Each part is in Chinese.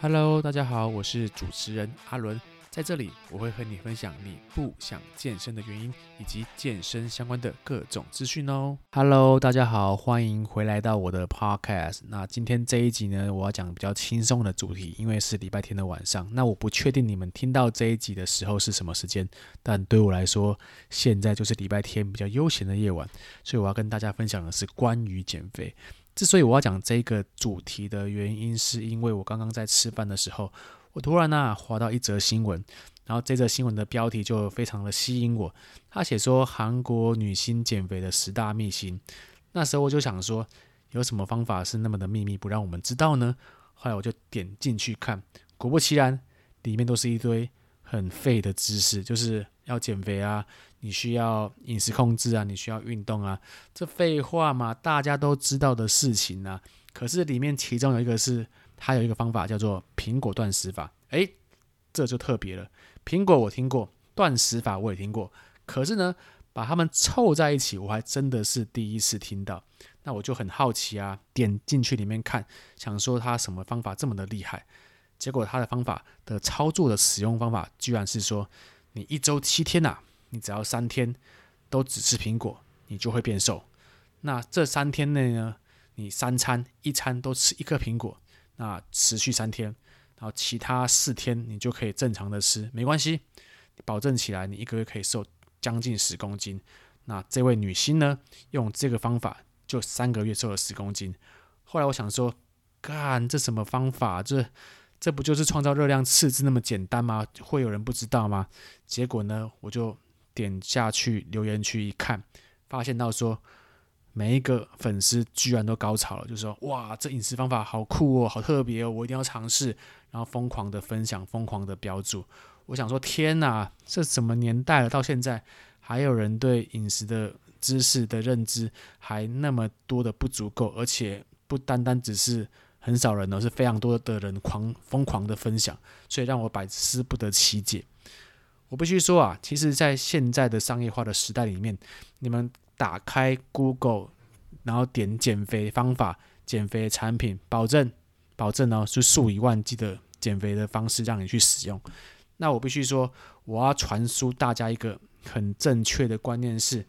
Hello，大家好，我是主持人阿伦，在这里我会和你分享你不想健身的原因，以及健身相关的各种资讯哦。Hello，大家好，欢迎回来到我的 Podcast。那今天这一集呢，我要讲比较轻松的主题，因为是礼拜天的晚上。那我不确定你们听到这一集的时候是什么时间，但对我来说，现在就是礼拜天比较悠闲的夜晚，所以我要跟大家分享的是关于减肥。之所以我要讲这个主题的原因，是因为我刚刚在吃饭的时候，我突然呢滑到一则新闻，然后这则新闻的标题就非常的吸引我。他写说韩国女星减肥的十大秘辛，那时候我就想说，有什么方法是那么的秘密不让我们知道呢？后来我就点进去看，果不其然，里面都是一堆很废的知识，就是要减肥啊。你需要饮食控制啊，你需要运动啊，这废话嘛，大家都知道的事情啊。可是里面其中有一个是，它有一个方法叫做苹果断食法，诶，这就特别了。苹果我听过，断食法我也听过，可是呢，把它们凑在一起，我还真的是第一次听到。那我就很好奇啊，点进去里面看，想说它什么方法这么的厉害。结果它的方法的操作的使用方法，居然是说，你一周七天呐、啊。你只要三天都只吃苹果，你就会变瘦。那这三天内呢，你三餐一餐都吃一颗苹果，那持续三天，然后其他四天你就可以正常的吃，没关系，保证起来你一个月可以瘦将近十公斤。那这位女星呢，用这个方法就三个月瘦了十公斤。后来我想说，干这什么方法？这这不就是创造热量赤字那么简单吗？会有人不知道吗？结果呢，我就。点下去留言区一看，发现到说每一个粉丝居然都高潮了，就说哇，这饮食方法好酷哦，好特别哦，我一定要尝试，然后疯狂的分享，疯狂的标注。我想说天哪，这什么年代了，到现在还有人对饮食的知识的认知还那么多的不足够，而且不单单只是很少人呢，是非常多的人狂疯狂的分享，所以让我百思不得其解。我必须说啊，其实，在现在的商业化的时代里面，你们打开 Google，然后点减肥方法、减肥产品，保证，保证呢是数以万计的减肥的方式让你去使用。那我必须说，我要传输大家一个很正确的观念是：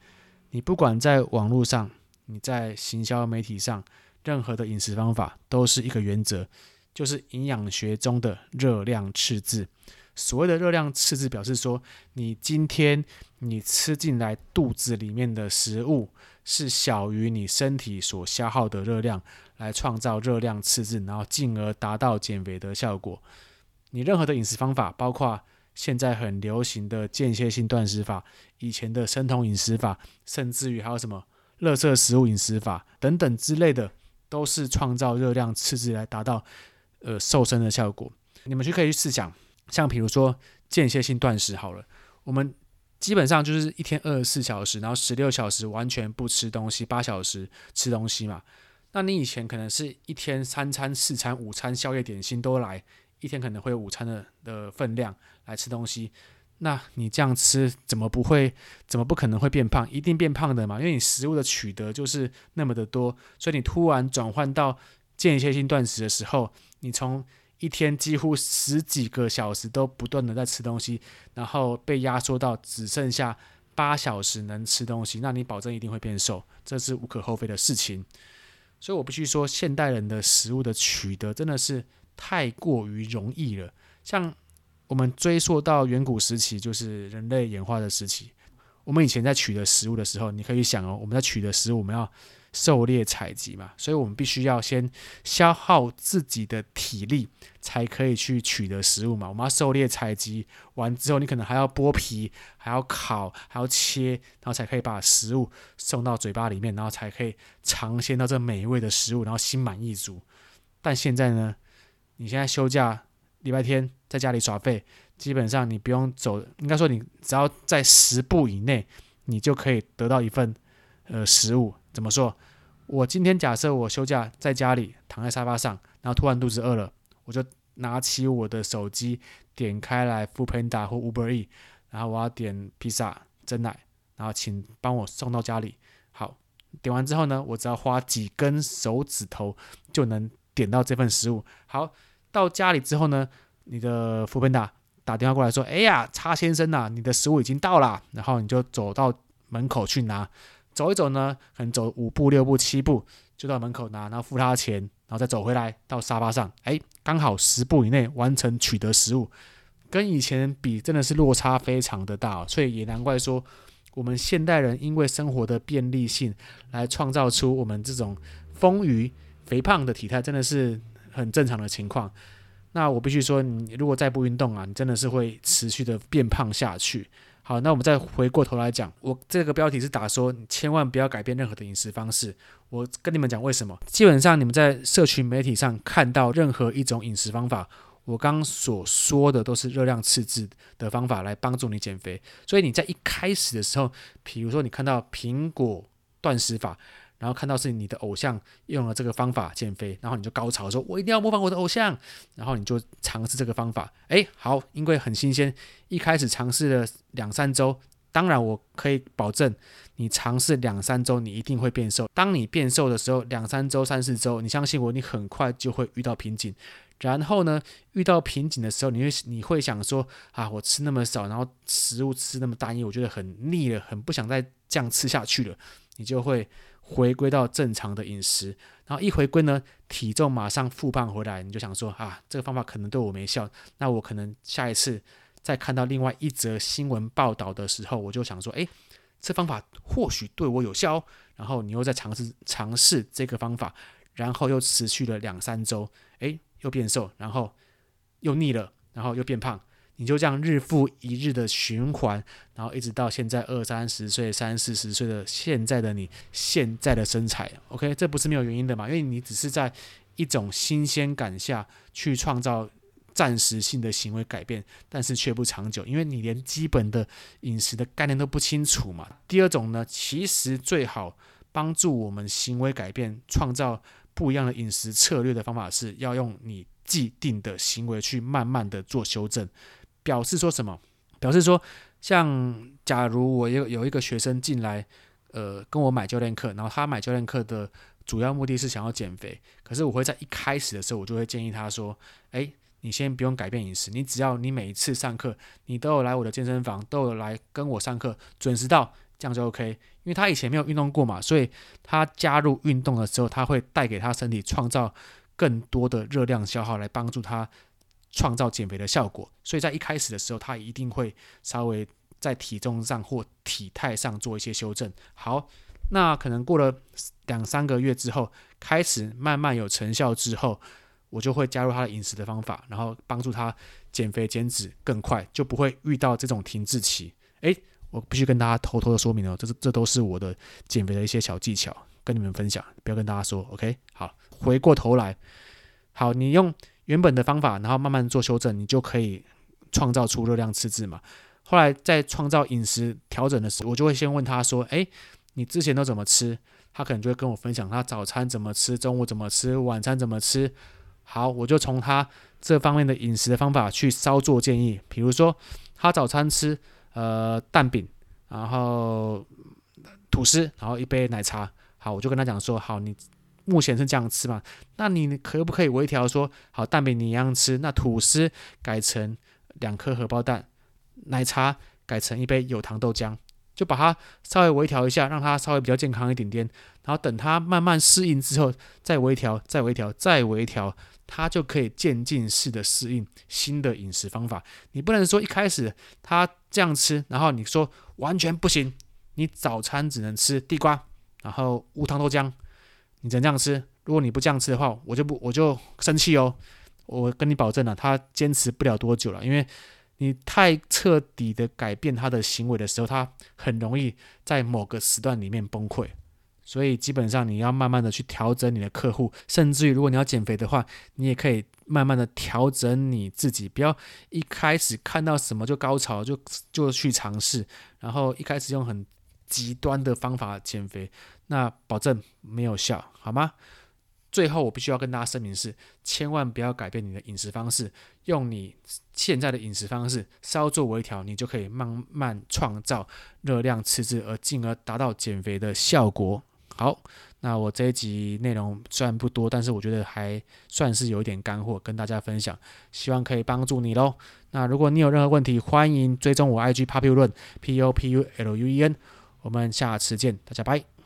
你不管在网络上，你在行销媒体上，任何的饮食方法都是一个原则，就是营养学中的热量赤字。所谓的热量赤字，表示说你今天你吃进来肚子里面的食物是小于你身体所消耗的热量，来创造热量赤字，然后进而达到减肥的效果。你任何的饮食方法，包括现在很流行的间歇性断食法，以前的生酮饮食法，甚至于还有什么垃圾食物饮食法等等之类的，都是创造热量赤字来达到呃瘦身的效果。你们就可以去试想。像比如说间歇性断食好了，我们基本上就是一天二十四小时，然后十六小时完全不吃东西，八小时吃东西嘛。那你以前可能是一天三餐、四餐、午餐、宵夜、点心都来，一天可能会有午餐的的分量来吃东西。那你这样吃怎么不会？怎么不可能会变胖？一定变胖的嘛，因为你食物的取得就是那么的多，所以你突然转换到间歇性断食的时候，你从一天几乎十几个小时都不断的在吃东西，然后被压缩到只剩下八小时能吃东西，那你保证一定会变瘦，这是无可厚非的事情。所以我必须说，现代人的食物的取得真的是太过于容易了。像我们追溯到远古时期，就是人类演化的时期，我们以前在取得食物的时候，你可以想哦，我们在取得食物，我们要。狩猎采集嘛，所以我们必须要先消耗自己的体力，才可以去取得食物嘛。我们要狩猎采集完之后，你可能还要剥皮，还要烤，还要切，然后才可以把食物送到嘴巴里面，然后才可以尝鲜到这美味的食物，然后心满意足。但现在呢，你现在休假，礼拜天在家里耍废，基本上你不用走，应该说你只要在十步以内，你就可以得到一份呃食物。怎么说？我今天假设我休假在家里躺在沙发上，然后突然肚子饿了，我就拿起我的手机点开来 Foodpanda 或 Uber E，然后我要点披萨、珍奶，然后请帮我送到家里。好，点完之后呢，我只要花几根手指头就能点到这份食物。好，到家里之后呢，你的 foodpanda 打电话过来说：“哎呀，叉先生呐、你的食物已经到了。”然后你就走到门口去拿，走一走呢，可能走五步、六步、七步就到门口拿，然后付他钱，然后再走回来到沙发上，哎，刚好十步以内完成取得食物，跟以前比真的是落差非常的大，所以也难怪说我们现代人因为生活的便利性来创造出我们这种丰腴肥胖的体态，真的是很正常的情况。那我必须说，你如果再不运动啊，你真的是会持续的变胖下去。好，那我们再回过头来讲，我这个标题是打说，你千万不要改变任何的饮食方式。我跟你们讲为什么？基本上你们在社群媒体上看到任何一种饮食方法，我刚所说的都是热量赤字的方法来帮助你减肥。所以你在一开始的时候，比如说你看到苹果断食法。然后看到是你的偶像用了这个方法减肥，然后你就高潮说：“我一定要模仿我的偶像。”然后你就尝试这个方法。哎，好，因为很新鲜，一开始尝试了两三周，当然我可以保证，你尝试两三周，你一定会变瘦。当你变瘦的时候，两三周、三四周，你相信我，你很快就会遇到瓶颈。然后呢，遇到瓶颈的时候，你会你会想说：“啊，我吃那么少，然后食物吃那么单一，我觉得很腻了，很不想再这样吃下去了。”你就会。回归到正常的饮食，然后一回归呢，体重马上复胖回来，你就想说啊，这个方法可能对我没效，那我可能下一次再看到另外一则新闻报道的时候，我就想说，诶，这方法或许对我有效，然后你又再尝试尝试这个方法，然后又持续了两三周，诶，又变瘦，然后又腻了，然后又变胖。你就这样日复一日的循环，然后一直到现在二三十岁、三四十岁的现在的你现在的身材，OK，这不是没有原因的嘛？因为你只是在一种新鲜感下去创造暂时性的行为改变，但是却不长久，因为你连基本的饮食的概念都不清楚嘛。第二种呢，其实最好帮助我们行为改变、创造不一样的饮食策略的方法，是要用你既定的行为去慢慢的做修正。表示说什么？表示说，像假如我有有一个学生进来，呃，跟我买教练课，然后他买教练课的主要目的是想要减肥，可是我会在一开始的时候，我就会建议他说，诶，你先不用改变饮食，你只要你每一次上课，你都有来我的健身房，都有来跟我上课，准时到，这样就 OK。因为他以前没有运动过嘛，所以他加入运动的时候，他会带给他身体创造更多的热量消耗，来帮助他。创造减肥的效果，所以在一开始的时候，他一定会稍微在体重上或体态上做一些修正。好，那可能过了两三个月之后，开始慢慢有成效之后，我就会加入他的饮食的方法，然后帮助他减肥减脂更快，就不会遇到这种停滞期。诶，我必须跟大家偷偷的说明哦，这是这都是我的减肥的一些小技巧，跟你们分享，不要跟大家说。OK，好，回过头来，好，你用。原本的方法，然后慢慢做修正，你就可以创造出热量赤字嘛。后来在创造饮食调整的时候，我就会先问他说：“诶，你之前都怎么吃？”他可能就会跟我分享他早餐怎么吃，中午怎么吃，晚餐怎么吃。好，我就从他这方面的饮食的方法去稍作建议。比如说，他早餐吃呃蛋饼，然后吐司，然后一杯奶茶。好，我就跟他讲说：“好，你。”目前是这样吃嘛？那你可不可以微调说，好，蛋饼你一样吃，那吐司改成两颗荷包蛋，奶茶改成一杯有糖豆浆，就把它稍微微调一下，让它稍微比较健康一点点。然后等它慢慢适应之后，再微调，再微调，再微调，它就可以渐进式的适应新的饮食方法。你不能说一开始他这样吃，然后你说完全不行，你早餐只能吃地瓜，然后无糖豆浆。你只能这样吃，如果你不这样吃的话，我就不我就生气哦。我跟你保证了，他坚持不了多久了，因为你太彻底的改变他的行为的时候，他很容易在某个时段里面崩溃。所以基本上你要慢慢的去调整你的客户，甚至于如果你要减肥的话，你也可以慢慢的调整你自己，不要一开始看到什么就高潮就就去尝试，然后一开始用很极端的方法减肥。那保证没有效，好吗？最后我必须要跟大家声明是，千万不要改变你的饮食方式，用你现在的饮食方式稍作微调，你就可以慢慢创造热量赤字，而进而达到减肥的效果，好，那我这一集内容虽然不多，但是我觉得还算是有一点干货跟大家分享，希望可以帮助你喽。那如果你有任何问题，欢迎追踪我 IG Populuen P O P U L U E N，我们下次见，大家拜。